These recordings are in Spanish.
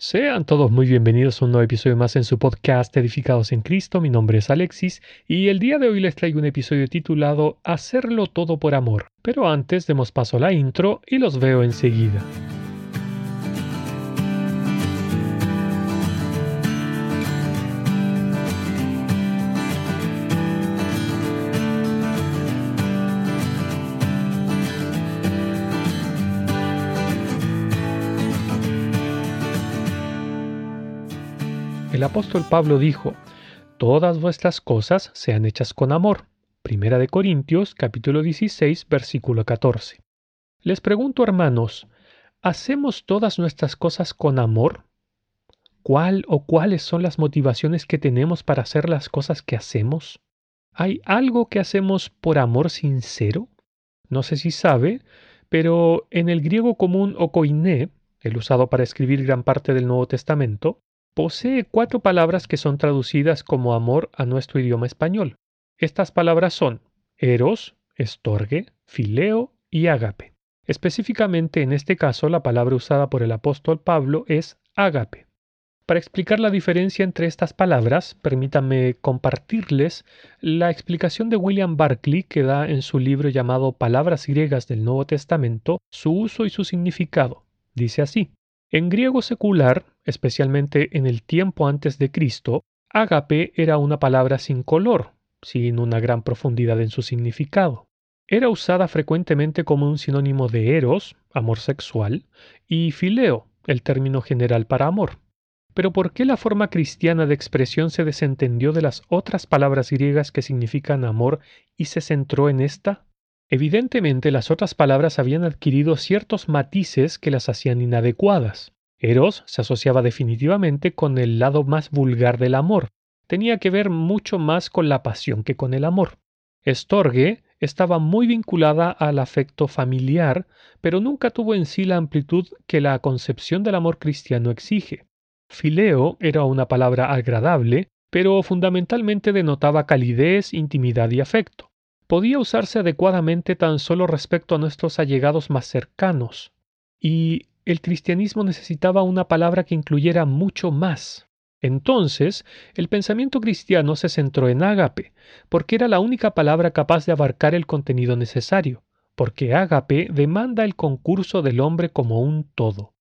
Sean todos muy bienvenidos a un nuevo episodio más en su podcast Edificados en Cristo. Mi nombre es Alexis y el día de hoy les traigo un episodio titulado Hacerlo todo por amor. Pero antes demos paso a la intro y los veo enseguida. El apóstol Pablo dijo, Todas vuestras cosas sean hechas con amor. Primera de Corintios capítulo 16 versículo 14. Les pregunto hermanos, ¿hacemos todas nuestras cosas con amor? ¿Cuál o cuáles son las motivaciones que tenemos para hacer las cosas que hacemos? ¿Hay algo que hacemos por amor sincero? No sé si sabe, pero en el griego común okoiné, el usado para escribir gran parte del Nuevo Testamento, posee cuatro palabras que son traducidas como amor a nuestro idioma español. Estas palabras son eros, estorgue, fileo y ágape. Específicamente en este caso la palabra usada por el apóstol Pablo es ágape. Para explicar la diferencia entre estas palabras, permítanme compartirles la explicación de William Barclay que da en su libro llamado Palabras griegas del Nuevo Testamento, su uso y su significado. Dice así: en griego secular, especialmente en el tiempo antes de Cristo, ágape era una palabra sin color, sin una gran profundidad en su significado. Era usada frecuentemente como un sinónimo de eros, amor sexual, y fileo, el término general para amor. Pero ¿por qué la forma cristiana de expresión se desentendió de las otras palabras griegas que significan amor y se centró en esta? Evidentemente las otras palabras habían adquirido ciertos matices que las hacían inadecuadas. Eros se asociaba definitivamente con el lado más vulgar del amor. Tenía que ver mucho más con la pasión que con el amor. Estorgue estaba muy vinculada al afecto familiar, pero nunca tuvo en sí la amplitud que la concepción del amor cristiano exige. Fileo era una palabra agradable, pero fundamentalmente denotaba calidez, intimidad y afecto podía usarse adecuadamente tan solo respecto a nuestros allegados más cercanos, y el cristianismo necesitaba una palabra que incluyera mucho más. Entonces, el pensamiento cristiano se centró en ágape, porque era la única palabra capaz de abarcar el contenido necesario, porque ágape demanda el concurso del hombre como un todo.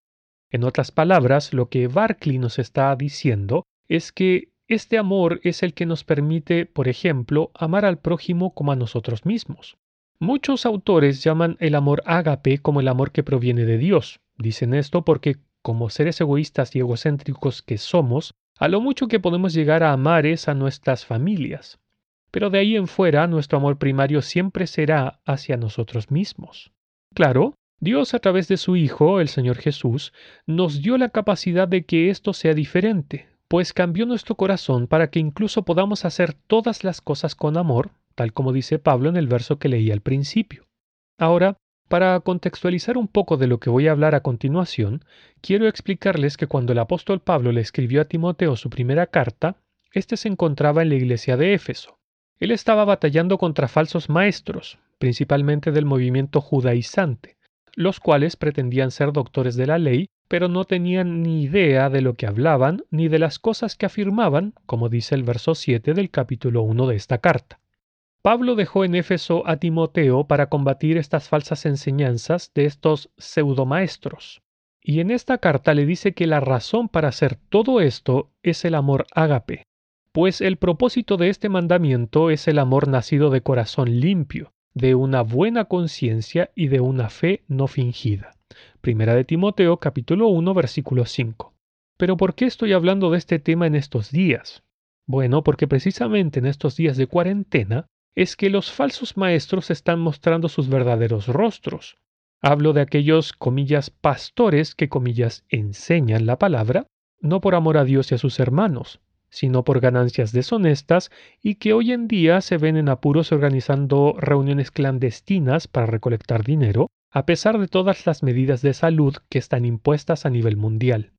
En otras palabras, lo que Barclay nos está diciendo es que este amor es el que nos permite, por ejemplo, amar al prójimo como a nosotros mismos. Muchos autores llaman el amor ágape como el amor que proviene de Dios. Dicen esto porque, como seres egoístas y egocéntricos que somos, a lo mucho que podemos llegar a amar es a nuestras familias. Pero de ahí en fuera nuestro amor primario siempre será hacia nosotros mismos. Claro, Dios a través de su Hijo, el Señor Jesús, nos dio la capacidad de que esto sea diferente, pues cambió nuestro corazón para que incluso podamos hacer todas las cosas con amor, tal como dice Pablo en el verso que leí al principio. Ahora, para contextualizar un poco de lo que voy a hablar a continuación, quiero explicarles que cuando el apóstol Pablo le escribió a Timoteo su primera carta, éste se encontraba en la iglesia de Éfeso. Él estaba batallando contra falsos maestros, principalmente del movimiento judaizante, los cuales pretendían ser doctores de la ley pero no tenían ni idea de lo que hablaban ni de las cosas que afirmaban, como dice el verso 7 del capítulo 1 de esta carta. Pablo dejó en Éfeso a Timoteo para combatir estas falsas enseñanzas de estos pseudomaestros. Y en esta carta le dice que la razón para hacer todo esto es el amor ágape, pues el propósito de este mandamiento es el amor nacido de corazón limpio, de una buena conciencia y de una fe no fingida. Primera de Timoteo capítulo 1 versículo 5. Pero ¿por qué estoy hablando de este tema en estos días? Bueno, porque precisamente en estos días de cuarentena es que los falsos maestros están mostrando sus verdaderos rostros. Hablo de aquellos, comillas, pastores que, comillas, enseñan la palabra, no por amor a Dios y a sus hermanos, sino por ganancias deshonestas y que hoy en día se ven en apuros organizando reuniones clandestinas para recolectar dinero, a pesar de todas las medidas de salud que están impuestas a nivel mundial.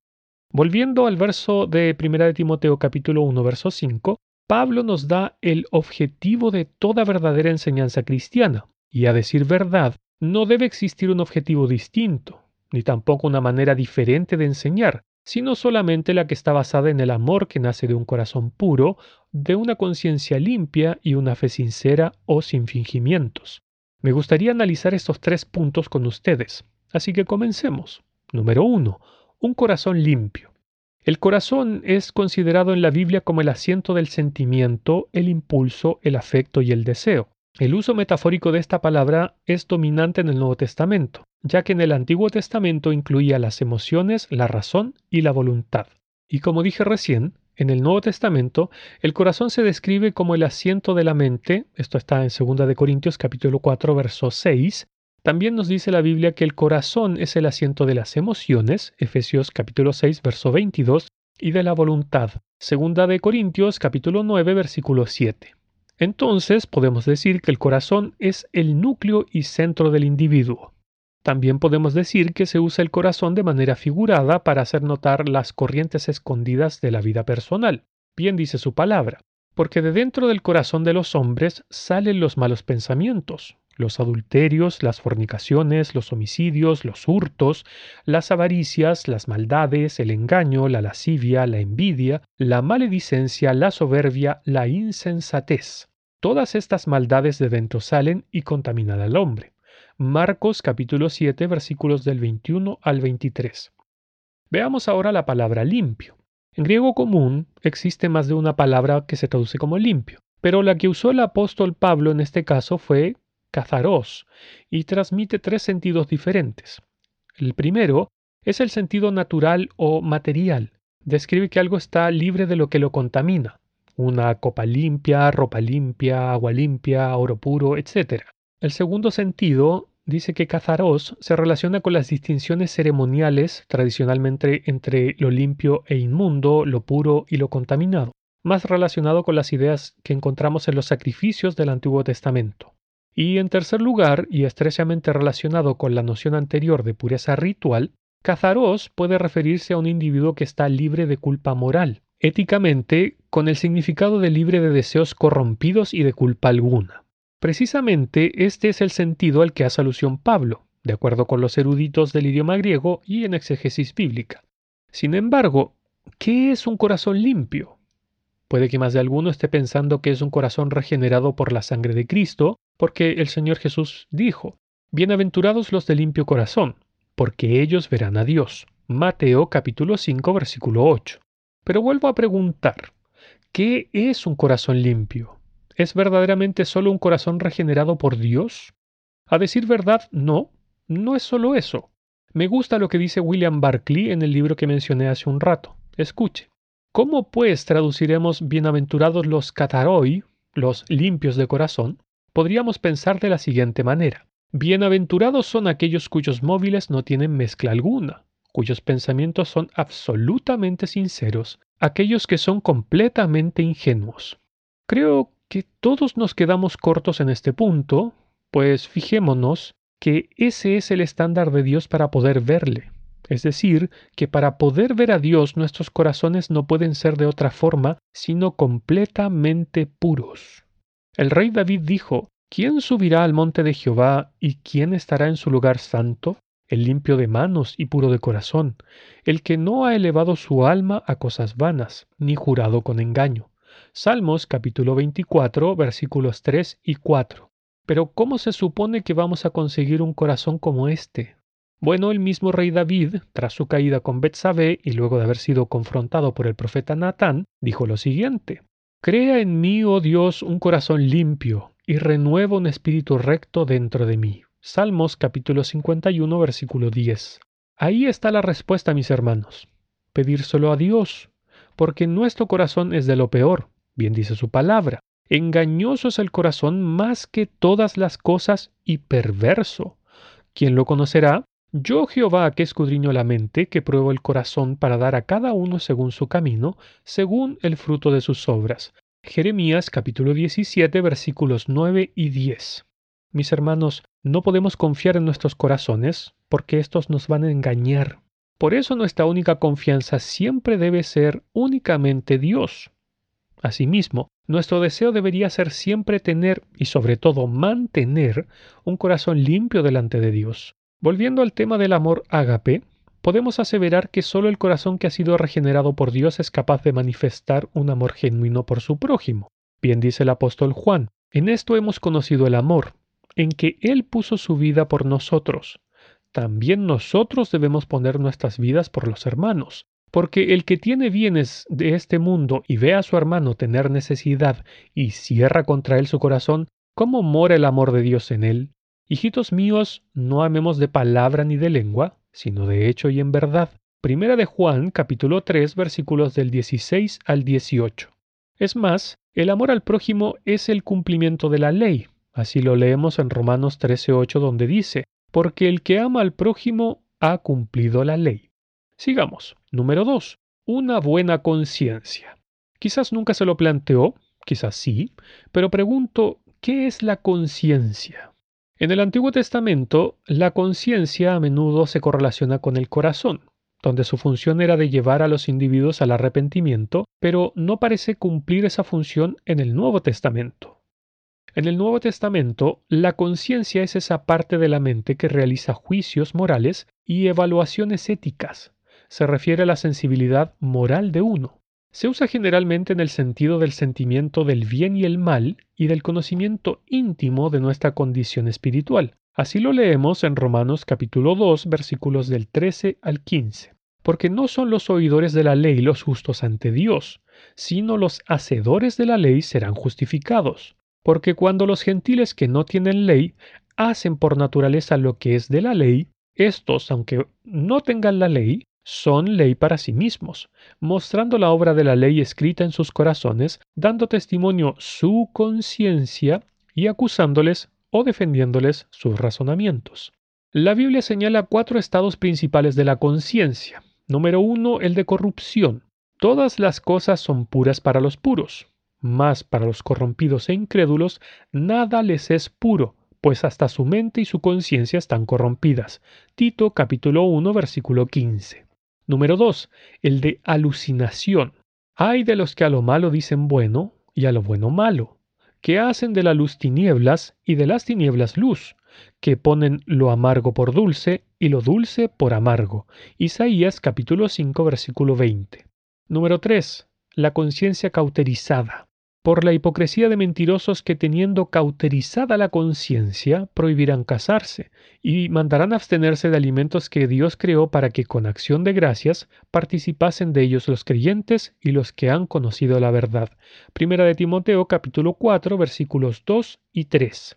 Volviendo al verso de 1 de Timoteo capítulo 1 verso 5, Pablo nos da el objetivo de toda verdadera enseñanza cristiana, y a decir verdad, no debe existir un objetivo distinto, ni tampoco una manera diferente de enseñar, sino solamente la que está basada en el amor que nace de un corazón puro, de una conciencia limpia y una fe sincera o sin fingimientos. Me gustaría analizar estos tres puntos con ustedes, así que comencemos. Número 1. Un corazón limpio. El corazón es considerado en la Biblia como el asiento del sentimiento, el impulso, el afecto y el deseo. El uso metafórico de esta palabra es dominante en el Nuevo Testamento, ya que en el Antiguo Testamento incluía las emociones, la razón y la voluntad. Y como dije recién, en el Nuevo Testamento, el corazón se describe como el asiento de la mente, esto está en 2 de Corintios capítulo 4 verso 6. También nos dice la Biblia que el corazón es el asiento de las emociones, Efesios capítulo 6 verso 22, y de la voluntad, 2 de Corintios capítulo 9 versículo 7. Entonces podemos decir que el corazón es el núcleo y centro del individuo. También podemos decir que se usa el corazón de manera figurada para hacer notar las corrientes escondidas de la vida personal. Bien dice su palabra, porque de dentro del corazón de los hombres salen los malos pensamientos, los adulterios, las fornicaciones, los homicidios, los hurtos, las avaricias, las maldades, el engaño, la lascivia, la envidia, la maledicencia, la soberbia, la insensatez. Todas estas maldades de dentro salen y contaminan al hombre. Marcos capítulo 7 versículos del 21 al 23. Veamos ahora la palabra limpio. En griego común existe más de una palabra que se traduce como limpio, pero la que usó el apóstol Pablo en este caso fue cazaros y transmite tres sentidos diferentes. El primero es el sentido natural o material. Describe que algo está libre de lo que lo contamina. Una copa limpia, ropa limpia, agua limpia, oro puro, etc. El segundo sentido dice que cazaros se relaciona con las distinciones ceremoniales tradicionalmente entre lo limpio e inmundo, lo puro y lo contaminado, más relacionado con las ideas que encontramos en los sacrificios del Antiguo Testamento. Y en tercer lugar, y estrechamente relacionado con la noción anterior de pureza ritual, Cazaros puede referirse a un individuo que está libre de culpa moral, éticamente con el significado de libre de deseos corrompidos y de culpa alguna. Precisamente este es el sentido al que hace alusión Pablo, de acuerdo con los eruditos del idioma griego y en exégesis bíblica. Sin embargo, ¿qué es un corazón limpio? Puede que más de alguno esté pensando que es un corazón regenerado por la sangre de Cristo, porque el Señor Jesús dijo, Bienaventurados los de limpio corazón, porque ellos verán a Dios. Mateo capítulo 5 versículo 8. Pero vuelvo a preguntar, ¿qué es un corazón limpio? ¿Es verdaderamente solo un corazón regenerado por Dios? A decir verdad, no, no es solo eso. Me gusta lo que dice William Barclay en el libro que mencioné hace un rato. Escuche. ¿Cómo pues traduciremos bienaventurados los cataroi, los limpios de corazón? Podríamos pensar de la siguiente manera. Bienaventurados son aquellos cuyos móviles no tienen mezcla alguna, cuyos pensamientos son absolutamente sinceros, aquellos que son completamente ingenuos. Creo que todos nos quedamos cortos en este punto, pues fijémonos que ese es el estándar de Dios para poder verle. Es decir, que para poder ver a Dios nuestros corazones no pueden ser de otra forma, sino completamente puros. El rey David dijo, ¿quién subirá al monte de Jehová y quién estará en su lugar santo? El limpio de manos y puro de corazón, el que no ha elevado su alma a cosas vanas, ni jurado con engaño. Salmos capítulo 24 versículos 3 y 4. Pero ¿cómo se supone que vamos a conseguir un corazón como este? Bueno, el mismo rey David, tras su caída con Betsabé y luego de haber sido confrontado por el profeta Natán, dijo lo siguiente: Crea en mí, oh Dios, un corazón limpio y renueva un espíritu recto dentro de mí. Salmos capítulo 51 versículo 10. Ahí está la respuesta, mis hermanos. Pedírselo a Dios, porque nuestro corazón es de lo peor, bien dice su palabra. Engañoso es el corazón más que todas las cosas y perverso. ¿Quién lo conocerá? Yo Jehová que escudriño la mente, que pruebo el corazón para dar a cada uno según su camino, según el fruto de sus obras. Jeremías capítulo 17 versículos 9 y 10. Mis hermanos, no podemos confiar en nuestros corazones, porque estos nos van a engañar. Por eso nuestra única confianza siempre debe ser únicamente Dios. Asimismo, nuestro deseo debería ser siempre tener y sobre todo mantener un corazón limpio delante de Dios. Volviendo al tema del amor ágape, podemos aseverar que solo el corazón que ha sido regenerado por Dios es capaz de manifestar un amor genuino por su prójimo. Bien dice el apóstol Juan, en esto hemos conocido el amor, en que Él puso su vida por nosotros. También nosotros debemos poner nuestras vidas por los hermanos, porque el que tiene bienes de este mundo y ve a su hermano tener necesidad y cierra contra él su corazón, ¿cómo mora el amor de Dios en él? Hijitos míos, no amemos de palabra ni de lengua, sino de hecho y en verdad. Primera de Juan, capítulo 3, versículos del 16 al 18. Es más, el amor al prójimo es el cumplimiento de la ley. Así lo leemos en Romanos 13:8 donde dice, porque el que ama al prójimo ha cumplido la ley. Sigamos. Número 2. Una buena conciencia. Quizás nunca se lo planteó, quizás sí, pero pregunto, ¿qué es la conciencia? En el Antiguo Testamento, la conciencia a menudo se correlaciona con el corazón, donde su función era de llevar a los individuos al arrepentimiento, pero no parece cumplir esa función en el Nuevo Testamento. En el Nuevo Testamento, la conciencia es esa parte de la mente que realiza juicios morales y evaluaciones éticas. Se refiere a la sensibilidad moral de uno. Se usa generalmente en el sentido del sentimiento del bien y el mal y del conocimiento íntimo de nuestra condición espiritual. Así lo leemos en Romanos capítulo 2 versículos del 13 al 15. Porque no son los oidores de la ley los justos ante Dios, sino los hacedores de la ley serán justificados. Porque cuando los gentiles que no tienen ley hacen por naturaleza lo que es de la ley, estos, aunque no tengan la ley, son ley para sí mismos, mostrando la obra de la ley escrita en sus corazones, dando testimonio su conciencia y acusándoles o defendiéndoles sus razonamientos. La Biblia señala cuatro estados principales de la conciencia. Número uno, el de corrupción. Todas las cosas son puras para los puros, mas para los corrompidos e incrédulos nada les es puro, pues hasta su mente y su conciencia están corrompidas. Tito capítulo 1 versículo 15. Número 2. El de alucinación. Hay de los que a lo malo dicen bueno y a lo bueno malo, que hacen de la luz tinieblas y de las tinieblas luz, que ponen lo amargo por dulce y lo dulce por amargo. Isaías capítulo 5 versículo 20. Número 3. La conciencia cauterizada por la hipocresía de mentirosos que teniendo cauterizada la conciencia prohibirán casarse y mandarán abstenerse de alimentos que Dios creó para que con acción de gracias participasen de ellos los creyentes y los que han conocido la verdad. Primera de Timoteo capítulo 4 versículos 2 y 3.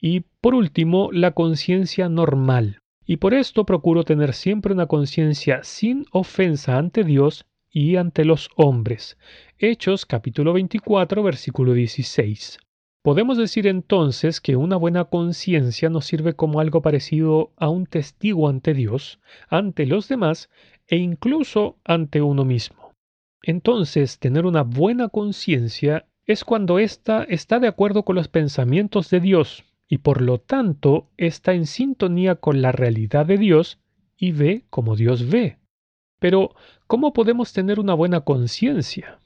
Y por último, la conciencia normal. Y por esto procuro tener siempre una conciencia sin ofensa ante Dios y ante los hombres. Hechos capítulo 24 versículo 16. Podemos decir entonces que una buena conciencia nos sirve como algo parecido a un testigo ante Dios, ante los demás e incluso ante uno mismo. Entonces, tener una buena conciencia es cuando ésta está de acuerdo con los pensamientos de Dios y por lo tanto está en sintonía con la realidad de Dios y ve como Dios ve. Pero, ¿cómo podemos tener una buena conciencia?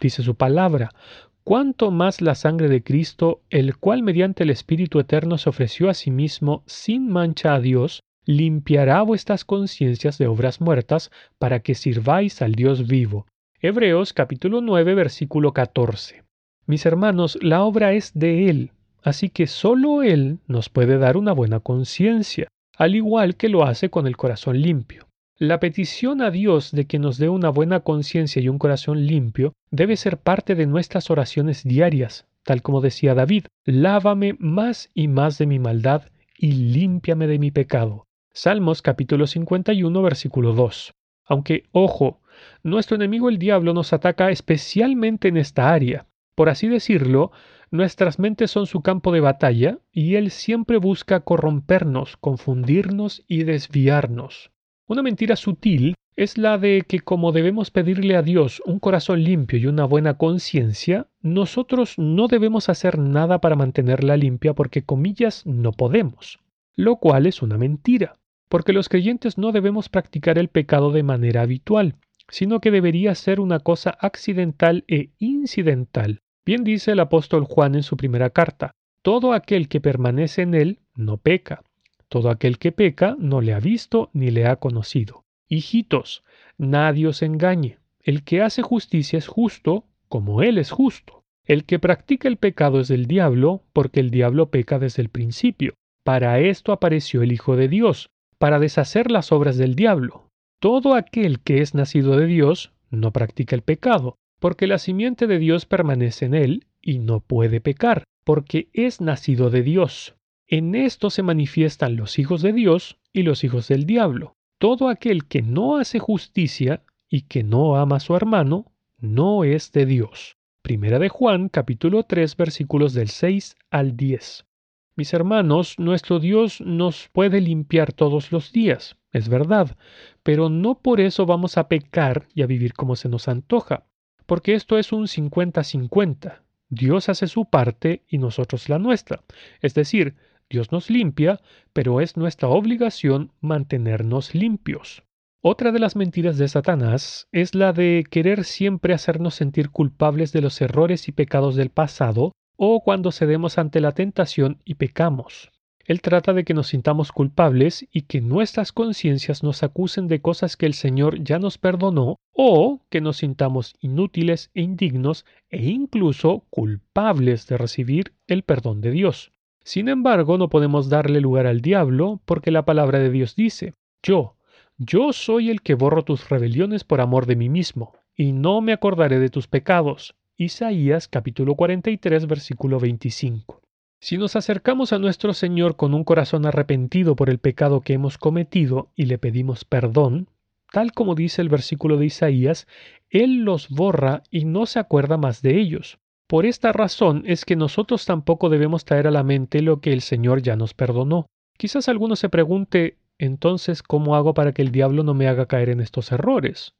Dice su palabra, cuánto más la sangre de Cristo, el cual mediante el Espíritu Eterno se ofreció a sí mismo sin mancha a Dios, limpiará vuestras conciencias de obras muertas para que sirváis al Dios vivo. Hebreos capítulo 9 versículo 14. Mis hermanos, la obra es de Él, así que sólo Él nos puede dar una buena conciencia, al igual que lo hace con el corazón limpio. La petición a Dios de que nos dé una buena conciencia y un corazón limpio debe ser parte de nuestras oraciones diarias, tal como decía David, lávame más y más de mi maldad y límpiame de mi pecado. Salmos capítulo 51 versículo 2. Aunque, ojo, nuestro enemigo el diablo nos ataca especialmente en esta área. Por así decirlo, nuestras mentes son su campo de batalla y él siempre busca corrompernos, confundirnos y desviarnos. Una mentira sutil es la de que como debemos pedirle a Dios un corazón limpio y una buena conciencia, nosotros no debemos hacer nada para mantenerla limpia porque comillas no podemos, lo cual es una mentira, porque los creyentes no debemos practicar el pecado de manera habitual, sino que debería ser una cosa accidental e incidental. Bien dice el apóstol Juan en su primera carta, todo aquel que permanece en él no peca. Todo aquel que peca no le ha visto ni le ha conocido. Hijitos, nadie os engañe. El que hace justicia es justo, como Él es justo. El que practica el pecado es del diablo, porque el diablo peca desde el principio. Para esto apareció el Hijo de Dios, para deshacer las obras del diablo. Todo aquel que es nacido de Dios no practica el pecado, porque la simiente de Dios permanece en él y no puede pecar, porque es nacido de Dios. En esto se manifiestan los hijos de Dios y los hijos del diablo. Todo aquel que no hace justicia y que no ama a su hermano, no es de Dios. Primera de Juan, capítulo 3, versículos del 6 al 10. Mis hermanos, nuestro Dios nos puede limpiar todos los días, es verdad, pero no por eso vamos a pecar y a vivir como se nos antoja, porque esto es un 50-50. Dios hace su parte y nosotros la nuestra. Es decir, Dios nos limpia, pero es nuestra obligación mantenernos limpios. Otra de las mentiras de Satanás es la de querer siempre hacernos sentir culpables de los errores y pecados del pasado o cuando cedemos ante la tentación y pecamos. Él trata de que nos sintamos culpables y que nuestras conciencias nos acusen de cosas que el Señor ya nos perdonó o que nos sintamos inútiles e indignos e incluso culpables de recibir el perdón de Dios. Sin embargo, no podemos darle lugar al diablo porque la palabra de Dios dice, yo, yo soy el que borro tus rebeliones por amor de mí mismo, y no me acordaré de tus pecados. Isaías capítulo 43 versículo 25. Si nos acercamos a nuestro Señor con un corazón arrepentido por el pecado que hemos cometido y le pedimos perdón, tal como dice el versículo de Isaías, Él los borra y no se acuerda más de ellos. Por esta razón es que nosotros tampoco debemos traer a la mente lo que el Señor ya nos perdonó. Quizás alguno se pregunte, entonces, ¿cómo hago para que el diablo no me haga caer en estos errores?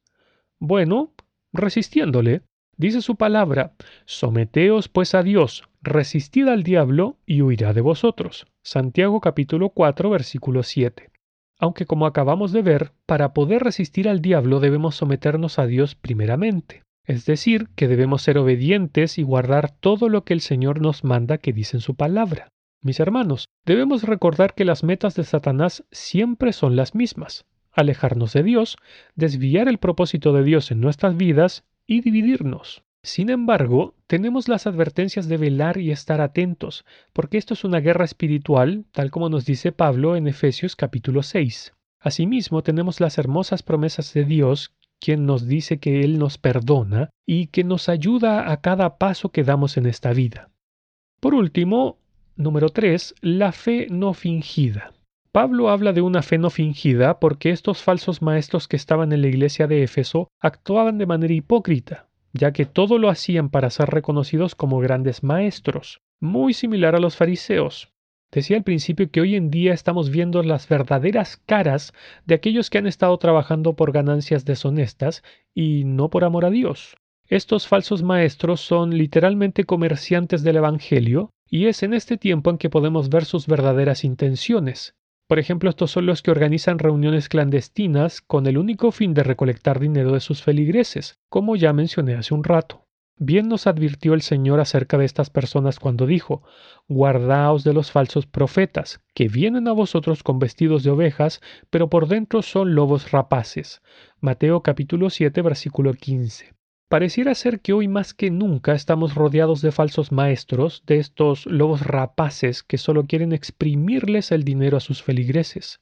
Bueno, resistiéndole. Dice su palabra, someteos pues a Dios, resistid al diablo y huirá de vosotros. Santiago capítulo 4 versículo 7. Aunque como acabamos de ver, para poder resistir al diablo debemos someternos a Dios primeramente. Es decir, que debemos ser obedientes y guardar todo lo que el Señor nos manda que dice en su palabra. Mis hermanos, debemos recordar que las metas de Satanás siempre son las mismas. Alejarnos de Dios, desviar el propósito de Dios en nuestras vidas y dividirnos. Sin embargo, tenemos las advertencias de velar y estar atentos, porque esto es una guerra espiritual, tal como nos dice Pablo en Efesios capítulo 6. Asimismo, tenemos las hermosas promesas de Dios quien nos dice que Él nos perdona y que nos ayuda a cada paso que damos en esta vida. Por último, número 3, la fe no fingida. Pablo habla de una fe no fingida porque estos falsos maestros que estaban en la iglesia de Éfeso actuaban de manera hipócrita, ya que todo lo hacían para ser reconocidos como grandes maestros, muy similar a los fariseos. Decía al principio que hoy en día estamos viendo las verdaderas caras de aquellos que han estado trabajando por ganancias deshonestas y no por amor a Dios. Estos falsos maestros son literalmente comerciantes del Evangelio y es en este tiempo en que podemos ver sus verdaderas intenciones. Por ejemplo, estos son los que organizan reuniones clandestinas con el único fin de recolectar dinero de sus feligreses, como ya mencioné hace un rato. Bien nos advirtió el Señor acerca de estas personas cuando dijo, Guardaos de los falsos profetas, que vienen a vosotros con vestidos de ovejas, pero por dentro son lobos rapaces. Mateo capítulo 7 versículo 15. Pareciera ser que hoy más que nunca estamos rodeados de falsos maestros, de estos lobos rapaces que solo quieren exprimirles el dinero a sus feligreses.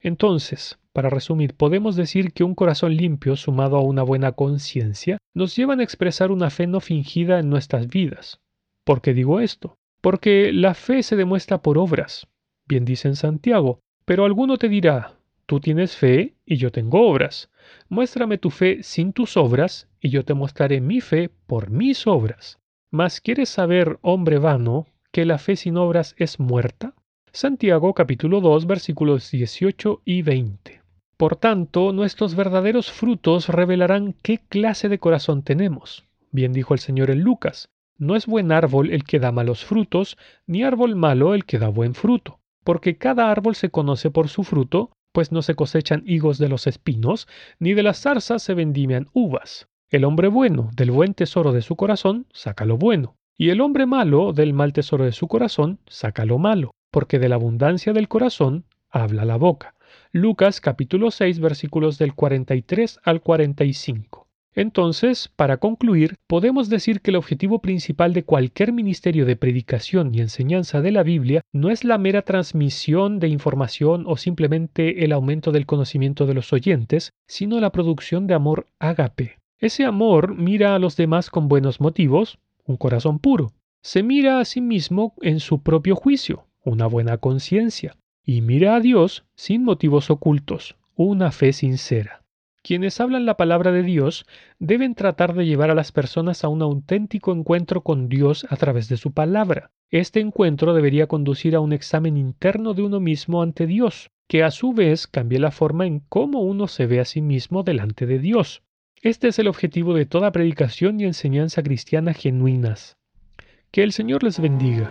Entonces, para resumir, podemos decir que un corazón limpio sumado a una buena conciencia nos llevan a expresar una fe no fingida en nuestras vidas. ¿Por qué digo esto? Porque la fe se demuestra por obras. Bien dice en Santiago, pero alguno te dirá, tú tienes fe y yo tengo obras. Muéstrame tu fe sin tus obras y yo te mostraré mi fe por mis obras. Mas ¿quieres saber, hombre vano, que la fe sin obras es muerta? Santiago capítulo 2 versículos 18 y 20. Por tanto, nuestros verdaderos frutos revelarán qué clase de corazón tenemos. Bien dijo el Señor en Lucas, no es buen árbol el que da malos frutos, ni árbol malo el que da buen fruto, porque cada árbol se conoce por su fruto, pues no se cosechan higos de los espinos, ni de las zarzas se vendimian uvas. El hombre bueno del buen tesoro de su corazón saca lo bueno, y el hombre malo del mal tesoro de su corazón saca lo malo, porque de la abundancia del corazón habla la boca. Lucas capítulo 6 versículos del 43 al 45. Entonces, para concluir, podemos decir que el objetivo principal de cualquier ministerio de predicación y enseñanza de la Biblia no es la mera transmisión de información o simplemente el aumento del conocimiento de los oyentes, sino la producción de amor ágape. Ese amor mira a los demás con buenos motivos, un corazón puro. Se mira a sí mismo en su propio juicio, una buena conciencia, y mira a Dios sin motivos ocultos, una fe sincera. Quienes hablan la palabra de Dios deben tratar de llevar a las personas a un auténtico encuentro con Dios a través de su palabra. Este encuentro debería conducir a un examen interno de uno mismo ante Dios, que a su vez cambie la forma en cómo uno se ve a sí mismo delante de Dios. Este es el objetivo de toda predicación y enseñanza cristiana genuinas. Que el Señor les bendiga.